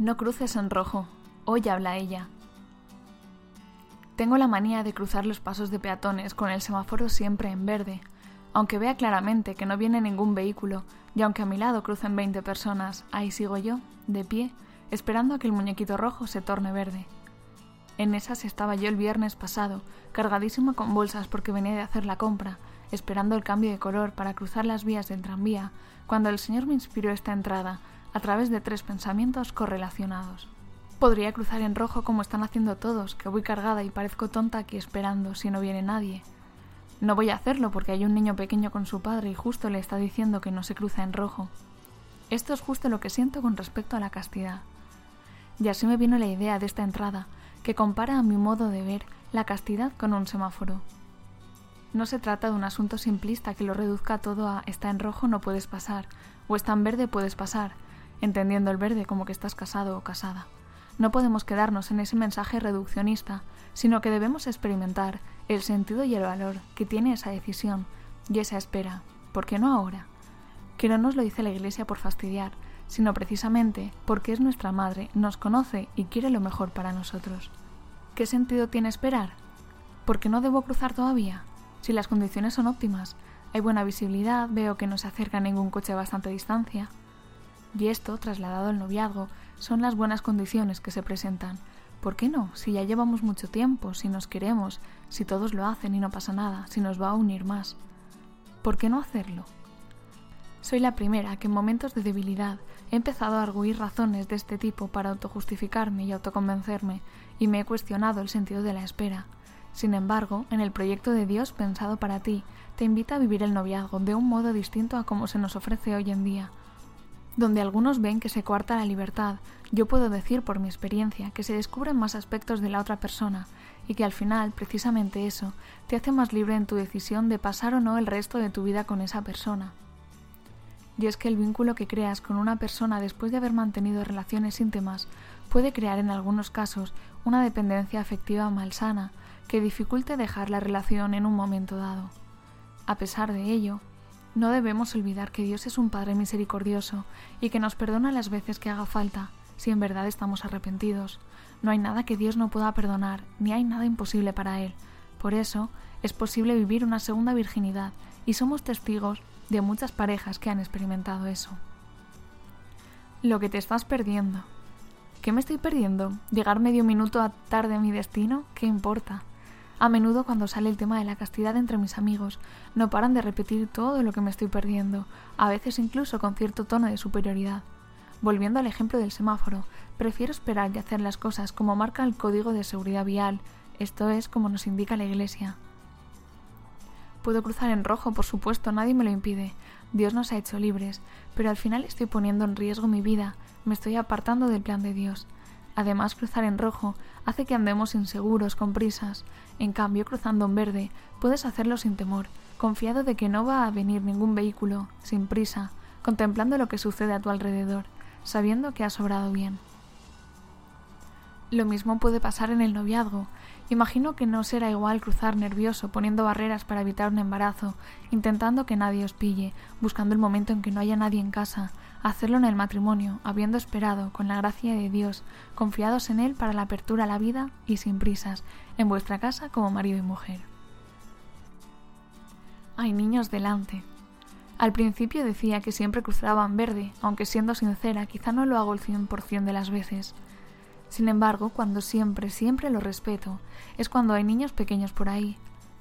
No cruces en rojo. Hoy habla ella. Tengo la manía de cruzar los pasos de peatones con el semáforo siempre en verde, aunque vea claramente que no viene ningún vehículo y aunque a mi lado crucen 20 personas, ahí sigo yo, de pie, esperando a que el muñequito rojo se torne verde. En esas estaba yo el viernes pasado, cargadísimo con bolsas porque venía de hacer la compra, esperando el cambio de color para cruzar las vías del tranvía, cuando el Señor me inspiró esta entrada, a través de tres pensamientos correlacionados. Podría cruzar en rojo como están haciendo todos, que voy cargada y parezco tonta aquí esperando si no viene nadie. No voy a hacerlo porque hay un niño pequeño con su padre y justo le está diciendo que no se cruza en rojo. Esto es justo lo que siento con respecto a la castidad. Y así me vino la idea de esta entrada, que compara a mi modo de ver la castidad con un semáforo. No se trata de un asunto simplista que lo reduzca todo a está en rojo no puedes pasar, o está en verde puedes pasar, entendiendo el verde como que estás casado o casada. No podemos quedarnos en ese mensaje reduccionista, sino que debemos experimentar el sentido y el valor que tiene esa decisión y esa espera. ¿Por qué no ahora? Que no nos lo dice la Iglesia por fastidiar, sino precisamente porque es nuestra Madre, nos conoce y quiere lo mejor para nosotros. ¿Qué sentido tiene esperar? ¿Por qué no debo cruzar todavía? Si las condiciones son óptimas, hay buena visibilidad, veo que no se acerca ningún coche a bastante distancia. Y esto, trasladado al noviazgo, son las buenas condiciones que se presentan. ¿Por qué no? Si ya llevamos mucho tiempo, si nos queremos, si todos lo hacen y no pasa nada, si nos va a unir más. ¿Por qué no hacerlo? Soy la primera que en momentos de debilidad he empezado a arguir razones de este tipo para autojustificarme y autoconvencerme, y me he cuestionado el sentido de la espera. Sin embargo, en el proyecto de Dios pensado para ti, te invita a vivir el noviazgo de un modo distinto a como se nos ofrece hoy en día, donde algunos ven que se coarta la libertad, yo puedo decir por mi experiencia que se descubren más aspectos de la otra persona y que al final, precisamente eso, te hace más libre en tu decisión de pasar o no el resto de tu vida con esa persona. Y es que el vínculo que creas con una persona después de haber mantenido relaciones íntimas puede crear en algunos casos una dependencia afectiva malsana que dificulte dejar la relación en un momento dado. A pesar de ello, no debemos olvidar que Dios es un Padre misericordioso y que nos perdona las veces que haga falta, si en verdad estamos arrepentidos. No hay nada que Dios no pueda perdonar, ni hay nada imposible para Él. Por eso, es posible vivir una segunda virginidad, y somos testigos de muchas parejas que han experimentado eso. Lo que te estás perdiendo. ¿Qué me estoy perdiendo? ¿Llegar medio minuto tarde a mi destino? ¿Qué importa? A menudo cuando sale el tema de la castidad entre mis amigos, no paran de repetir todo lo que me estoy perdiendo, a veces incluso con cierto tono de superioridad. Volviendo al ejemplo del semáforo, prefiero esperar y hacer las cosas como marca el código de seguridad vial, esto es como nos indica la Iglesia. Puedo cruzar en rojo, por supuesto, nadie me lo impide. Dios nos ha hecho libres, pero al final estoy poniendo en riesgo mi vida, me estoy apartando del plan de Dios. Además, cruzar en rojo hace que andemos inseguros, con prisas. En cambio, cruzando en verde, puedes hacerlo sin temor, confiado de que no va a venir ningún vehículo, sin prisa, contemplando lo que sucede a tu alrededor, sabiendo que has sobrado bien. Lo mismo puede pasar en el noviazgo. Imagino que no será igual cruzar nervioso, poniendo barreras para evitar un embarazo, intentando que nadie os pille, buscando el momento en que no haya nadie en casa, hacerlo en el matrimonio, habiendo esperado, con la gracia de Dios, confiados en Él para la apertura a la vida y sin prisas, en vuestra casa como marido y mujer. Hay niños delante. Al principio decía que siempre cruzaban verde, aunque siendo sincera, quizá no lo hago el cien por cien de las veces. Sin embargo, cuando siempre, siempre lo respeto, es cuando hay niños pequeños por ahí,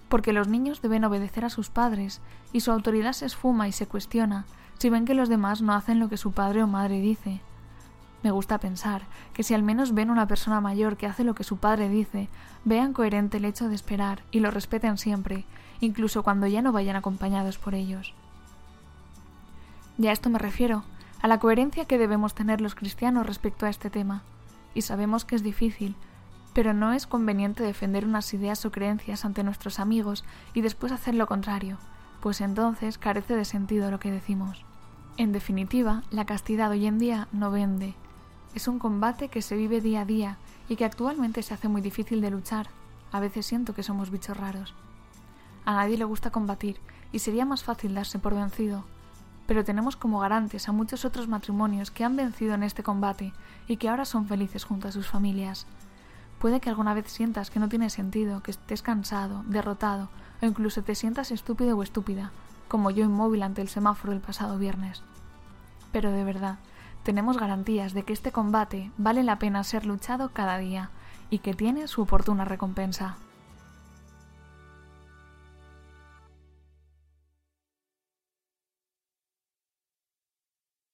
porque los niños deben obedecer a sus padres, y su autoridad se esfuma y se cuestiona, si ven que los demás no hacen lo que su padre o madre dice. Me gusta pensar que si al menos ven una persona mayor que hace lo que su padre dice, vean coherente el hecho de esperar y lo respeten siempre, incluso cuando ya no vayan acompañados por ellos. Y a esto me refiero, a la coherencia que debemos tener los cristianos respecto a este tema. Y sabemos que es difícil, pero no es conveniente defender unas ideas o creencias ante nuestros amigos y después hacer lo contrario, pues entonces carece de sentido lo que decimos. En definitiva, la castidad hoy en día no vende. Es un combate que se vive día a día y que actualmente se hace muy difícil de luchar. A veces siento que somos bichos raros. A nadie le gusta combatir y sería más fácil darse por vencido. pero tenemos como garantes a muchos otros matrimonios que han vencido en este combate y que ahora son felices junto a sus familias. Puede que alguna vez sientas que no tiene sentido, que estés cansado, derrotado, o incluso te sientas estúpido o estúpida, como yo inmóvil ante el semáforo el pasado viernes. Pero de verdad, tenemos garantías de que este combate vale la pena ser luchado cada día y que tiene su oportuna recompensa.